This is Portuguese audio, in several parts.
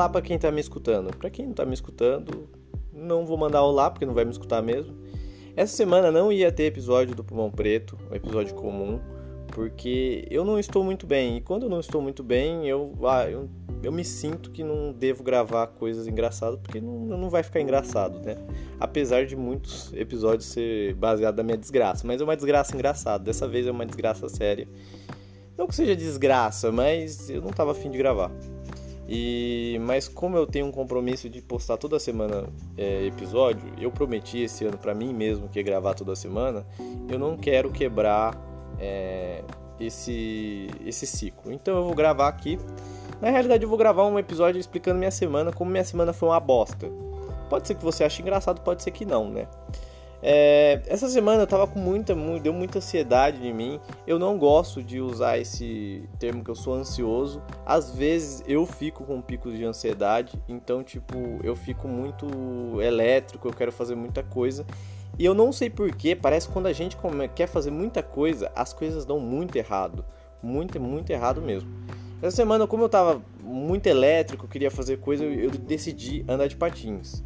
olá para quem tá me escutando. Para quem não tá me escutando, não vou mandar olá porque não vai me escutar mesmo. Essa semana não ia ter episódio do Pulmão Preto, um episódio comum, porque eu não estou muito bem. E quando eu não estou muito bem, eu, ah, eu, eu me sinto que não devo gravar coisas engraçadas, porque não, não vai ficar engraçado, né? Apesar de muitos episódios ser baseados na minha desgraça. Mas é uma desgraça engraçada. Dessa vez é uma desgraça séria. Não que seja desgraça, mas eu não estava afim de gravar. E, mas como eu tenho um compromisso de postar toda semana é, episódio, eu prometi esse ano para mim mesmo que ia gravar toda semana. Eu não quero quebrar é, esse esse ciclo. Então eu vou gravar aqui. Na realidade eu vou gravar um episódio explicando minha semana, como minha semana foi uma bosta. Pode ser que você ache engraçado, pode ser que não, né? É, essa semana eu tava com muita, deu muita ansiedade em mim. Eu não gosto de usar esse termo que eu sou ansioso. Às vezes eu fico com picos de ansiedade, então tipo, eu fico muito elétrico, eu quero fazer muita coisa. E eu não sei porquê, parece que quando a gente quer fazer muita coisa, as coisas dão muito errado. Muito, muito errado mesmo. Essa semana, como eu tava muito elétrico, queria fazer coisa, eu decidi andar de patins.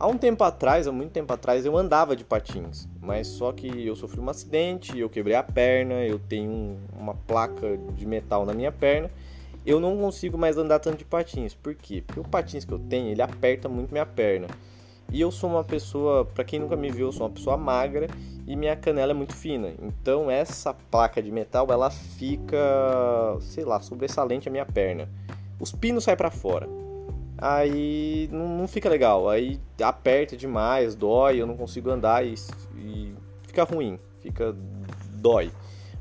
Há um tempo atrás, há muito tempo atrás, eu andava de patins, mas só que eu sofri um acidente, eu quebrei a perna, eu tenho uma placa de metal na minha perna, eu não consigo mais andar tanto de patins. Por quê? Porque o patins que eu tenho, ele aperta muito minha perna. E eu sou uma pessoa, para quem nunca me viu, eu sou uma pessoa magra e minha canela é muito fina. Então essa placa de metal, ela fica, sei lá, sobressalente a minha perna. Os pinos saem para fora aí não, não, fica legal. Aí aperta demais, dói, eu não consigo andar e, e fica ruim, fica dói.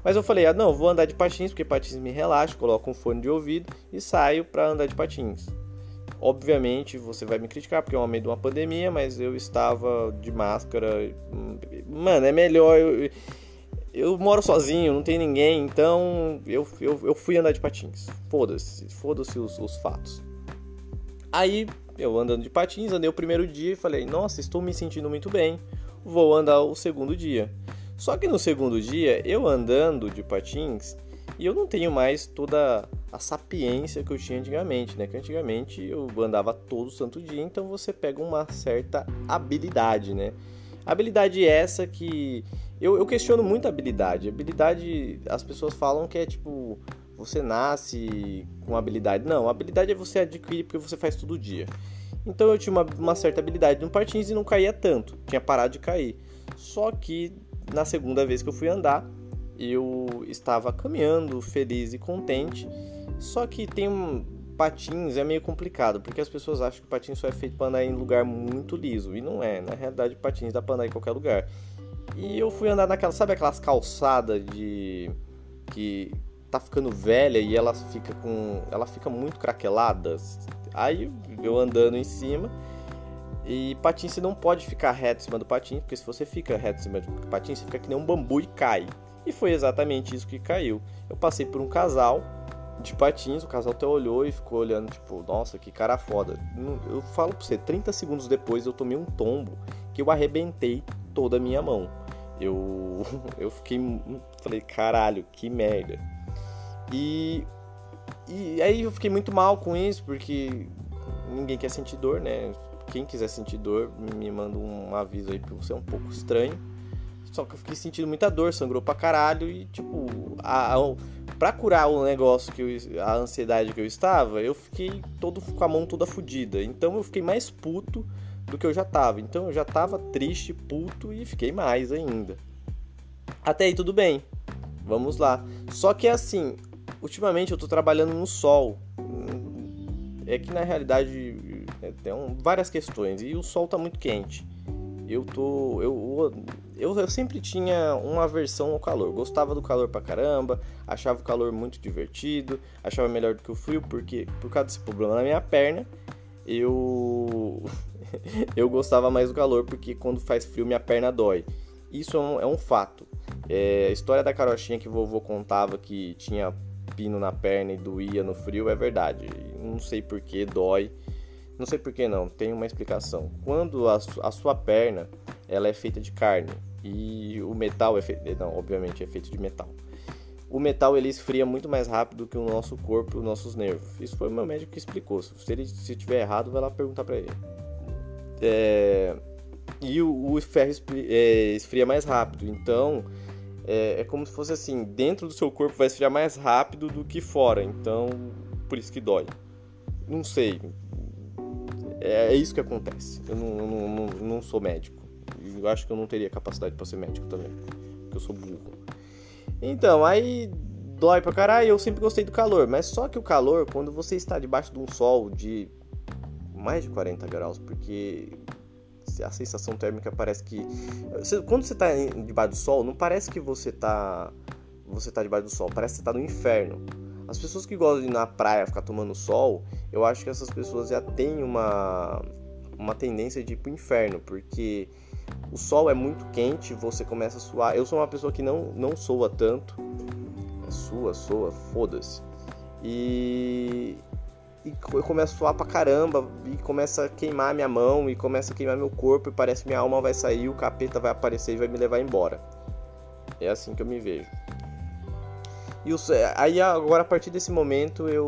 Mas eu falei, ah, não, vou andar de patins, porque patins me relaxa, coloco um fone de ouvido e saio para andar de patins. Obviamente você vai me criticar porque é uma meio de uma pandemia, mas eu estava de máscara. Mano, é melhor. Eu, eu moro sozinho, não tem ninguém, então eu, eu, eu fui andar de patins. Foda-se, foda-se os, os fatos. Aí eu andando de patins, andei o primeiro dia e falei: Nossa, estou me sentindo muito bem, vou andar o segundo dia. Só que no segundo dia, eu andando de patins, e eu não tenho mais toda a sapiência que eu tinha antigamente, né? Que antigamente eu andava todo santo dia, então você pega uma certa habilidade, né? Habilidade essa que eu, eu questiono muito a habilidade. Habilidade, as pessoas falam que é tipo você nasce com habilidade. Não, habilidade é você adquirir porque você faz todo dia. Então eu tinha uma, uma certa habilidade no patins e não caía tanto, tinha parado de cair. Só que na segunda vez que eu fui andar, eu estava caminhando feliz e contente. Só que tem um patins é meio complicado, porque as pessoas acham que o patins só é feito para andar em lugar muito liso e não é. Na realidade, patins dá para andar em qualquer lugar. E eu fui andar naquela, sabe aquelas calçadas de que tá ficando velha e ela fica com. Ela fica muito craquelada. Aí eu andando em cima. E patins você não pode ficar reto em cima do patins, porque se você fica reto em cima do patins, você fica que nem um bambu e cai. E foi exatamente isso que caiu. Eu passei por um casal de patins, o casal até olhou e ficou olhando, tipo, nossa, que cara foda. Eu falo pra você, 30 segundos depois eu tomei um tombo que eu arrebentei toda a minha mão. Eu, eu fiquei. Falei, caralho, que merda. E, e aí eu fiquei muito mal com isso, porque ninguém quer sentir dor, né? Quem quiser sentir dor, me manda um aviso aí, porque você é um pouco estranho. Só que eu fiquei sentindo muita dor, sangrou pra caralho e, tipo, a, a, pra curar o negócio, que eu, a ansiedade que eu estava, eu fiquei todo com a mão toda fodida. Então eu fiquei mais puto do que eu já tava. Então eu já tava triste, puto e fiquei mais ainda. Até aí tudo bem. Vamos lá. Só que assim, ultimamente eu tô trabalhando no sol. É que na realidade é, tem várias questões e o sol tá muito quente. Eu tô. Eu, eu, eu sempre tinha uma aversão ao calor. Gostava do calor pra caramba, achava o calor muito divertido, achava melhor do que o frio, porque por causa desse problema na minha perna, eu. eu gostava mais do calor, porque quando faz frio minha perna dói. Isso é um, é um fato. É, a história da carochinha que vovô contava que tinha pino na perna e doía no frio é verdade. Não sei por que dói. Não sei por que não, tem uma explicação. Quando a, a, sua perna ela é feita de carne e o metal é feito, não, obviamente é feito de metal. o metal ele esfria muito mais rápido que o nosso corpo os nossos nervos. Isso foi o meu médico que explicou. Se ele se tiver errado, vai lá perguntar para ele. É... E o, o ferro é, esfria mais rápido. Então, é, é, como se fosse assim: dentro do seu corpo vai esfriar mais rápido do que fora. Então, por isso que dói. Não sei. É, é isso que acontece. Eu não, não, não, não sou médico. Eu acho que eu não teria capacidade para ser médico também. Porque eu sou burro. Então, aí dói pra caralho. Eu sempre gostei do calor. Mas só que o calor, quando você está debaixo de um sol de mais de 40 graus, porque a sensação térmica parece que. Quando você está debaixo do sol, não parece que você está você tá debaixo do sol, parece que você está no inferno. As pessoas que gostam de ir na praia ficar tomando sol, eu acho que essas pessoas já têm uma, uma tendência de ir pro inferno, porque o sol é muito quente, você começa a suar. Eu sou uma pessoa que não, não soa tanto. É sua, soa, foda-se. E, e eu começo a suar pra caramba, e começa a queimar minha mão, e começa a queimar meu corpo, e parece que minha alma vai sair, o capeta vai aparecer e vai me levar embora. É assim que eu me vejo. E aí agora a partir desse momento eu,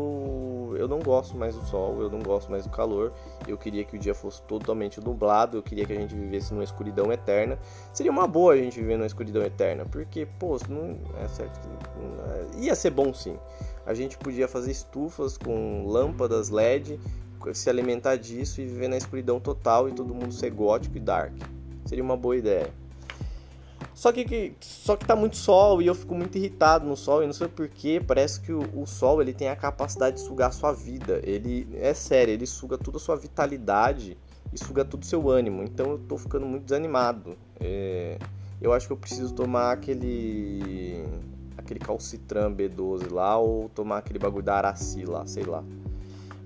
eu não gosto mais do sol, eu não gosto mais do calor. Eu queria que o dia fosse totalmente nublado, eu queria que a gente vivesse numa escuridão eterna. Seria uma boa a gente viver numa escuridão eterna, porque, pô, não é certo que ia ser bom sim. A gente podia fazer estufas com lâmpadas LED, se alimentar disso e viver na escuridão total e todo mundo ser gótico e dark. Seria uma boa ideia. Só que, só que tá muito sol e eu fico muito irritado no sol e não sei porquê. Parece que o, o, sol ele tem a capacidade de sugar a sua vida. Ele é sério, ele suga toda a sua vitalidade e suga todo o seu ânimo. Então eu tô ficando muito desanimado. É, eu acho que eu preciso tomar aquele aquele calcitran B12 lá ou tomar aquele bagulho da Araci lá, sei lá.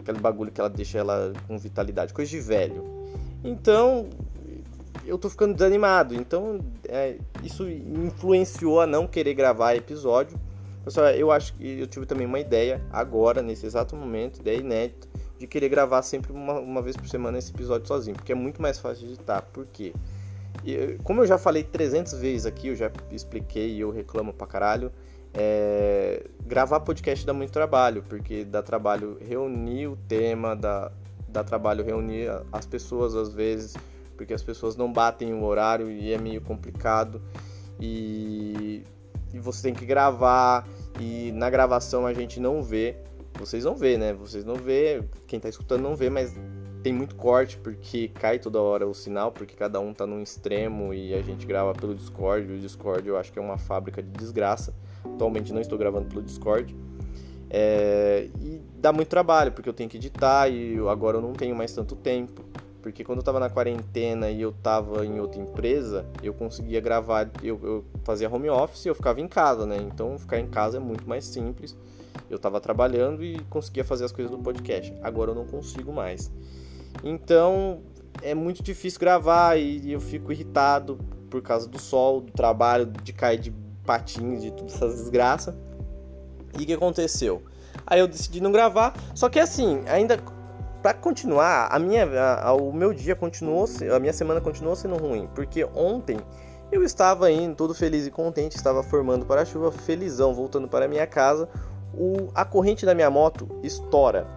Aquele bagulho que ela deixa ela com vitalidade, coisa de velho. Então, eu tô ficando desanimado. Então, é, isso influenciou a não querer gravar episódio. Pessoal, eu acho que eu tive também uma ideia agora, nesse exato momento, ideia inédita, de querer gravar sempre uma, uma vez por semana esse episódio sozinho, porque é muito mais fácil editar. Por quê? E, como eu já falei 300 vezes aqui, eu já expliquei e eu reclamo pra caralho, é, gravar podcast dá muito trabalho, porque dá trabalho reunir o tema, dá, dá trabalho reunir as pessoas às vezes porque as pessoas não batem o horário e é meio complicado. E, e você tem que gravar e na gravação a gente não vê. Vocês não vê, né? Vocês não vê, quem tá escutando não vê, mas tem muito corte porque cai toda hora o sinal, porque cada um tá num extremo e a gente grava pelo Discord. O Discord eu acho que é uma fábrica de desgraça. Atualmente não estou gravando pelo Discord. É, e dá muito trabalho, porque eu tenho que editar e agora eu não tenho mais tanto tempo porque quando eu tava na quarentena e eu tava em outra empresa, eu conseguia gravar, eu, eu fazia home office e eu ficava em casa, né? Então ficar em casa é muito mais simples. Eu tava trabalhando e conseguia fazer as coisas do podcast. Agora eu não consigo mais. Então é muito difícil gravar e eu fico irritado por causa do sol, do trabalho, de cair de patins, de todas essas desgraças. E o que aconteceu? Aí eu decidi não gravar, só que assim, ainda para continuar, a minha, a, a, o meu dia continuou, a minha semana continuou sendo ruim, porque ontem eu estava indo todo feliz e contente, estava formando para a chuva, felizão, voltando para minha casa, o, a corrente da minha moto estoura.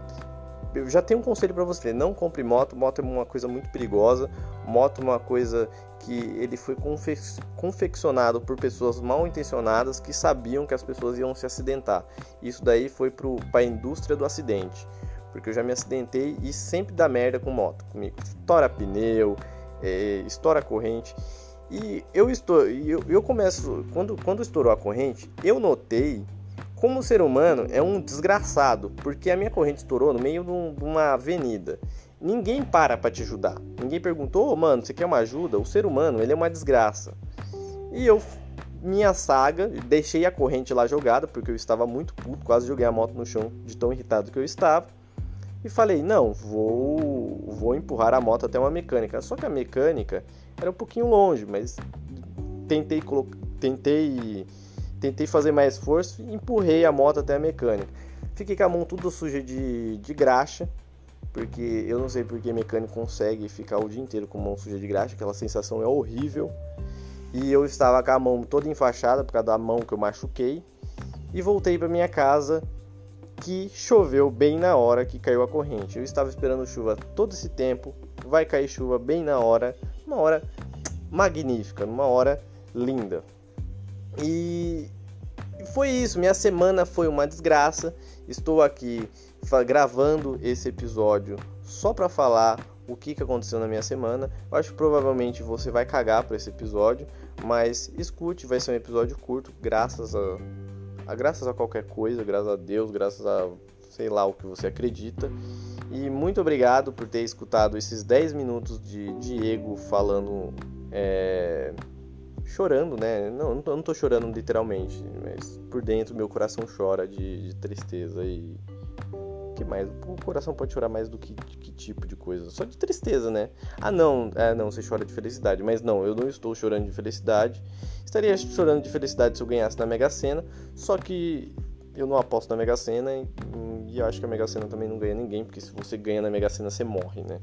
Eu já tenho um conselho para você, não compre moto, moto é uma coisa muito perigosa, moto é uma coisa que ele foi confe confeccionado por pessoas mal intencionadas que sabiam que as pessoas iam se acidentar. Isso daí foi para a indústria do acidente porque eu já me acidentei e sempre dá merda com moto comigo. Estoura pneu, é, estoura corrente. E eu estou, eu, eu começo, quando, quando estourou a corrente, eu notei como o ser humano é um desgraçado, porque a minha corrente estourou no meio de uma avenida. Ninguém para para te ajudar. Ninguém perguntou, oh, mano, você quer uma ajuda? O ser humano, ele é uma desgraça. E eu, minha saga, deixei a corrente lá jogada, porque eu estava muito puto, quase joguei a moto no chão de tão irritado que eu estava e falei: não, vou, vou empurrar a moto até uma mecânica. Só que a mecânica era um pouquinho longe, mas tentei, tentei, tentei fazer mais esforço e empurrei a moto até a mecânica. Fiquei com a mão tudo suja de, de graxa, porque eu não sei porque mecânico consegue ficar o dia inteiro com a mão suja de graxa, aquela sensação é horrível. E eu estava com a mão toda enfaixada por causa da mão que eu machuquei. e voltei para minha casa que choveu bem na hora que caiu a corrente. Eu estava esperando chuva todo esse tempo, vai cair chuva bem na hora, uma hora magnífica, uma hora linda. E foi isso, minha semana foi uma desgraça. Estou aqui gravando esse episódio só para falar o que, que aconteceu na minha semana. Eu acho que provavelmente você vai cagar por esse episódio, mas escute, vai ser um episódio curto, graças a graças a qualquer coisa, graças a Deus, graças a sei lá o que você acredita. E muito obrigado por ter escutado esses 10 minutos de Diego falando. É, chorando, né? Não, não não tô chorando literalmente, mas por dentro meu coração chora de, de tristeza e que mais? O coração pode chorar mais do que, que tipo de coisa? Só de tristeza, né? Ah, não, é, não, você chora de felicidade. Mas não, eu não estou chorando de felicidade. Estaria chorando de felicidade se eu ganhasse na Mega Sena, só que eu não aposto na Mega Sena e, e acho que a Mega Sena também não ganha ninguém, porque se você ganha na Mega Sena, você morre, né?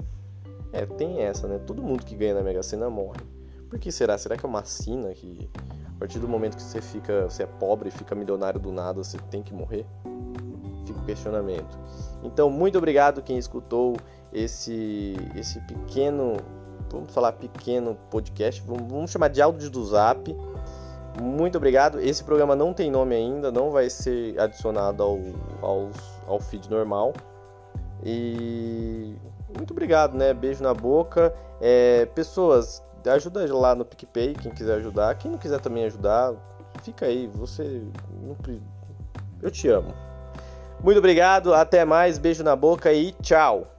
É, tem essa, né? Todo mundo que ganha na Mega Sena morre. Por que será? Será que é uma sina que a partir do momento que você fica, você é pobre e fica milionário do nada, você tem que morrer? Fica o questionamento. Então, muito obrigado quem escutou esse esse pequeno, vamos falar pequeno podcast, vamos, vamos chamar de áudio do Zap. Muito obrigado. Esse programa não tem nome ainda, não vai ser adicionado ao, ao, ao feed normal. E muito obrigado, né? Beijo na boca. É, pessoas, ajuda lá no PicPay, quem quiser ajudar. Quem não quiser também ajudar, fica aí. Você. Eu te amo. Muito obrigado, até mais, beijo na boca e tchau!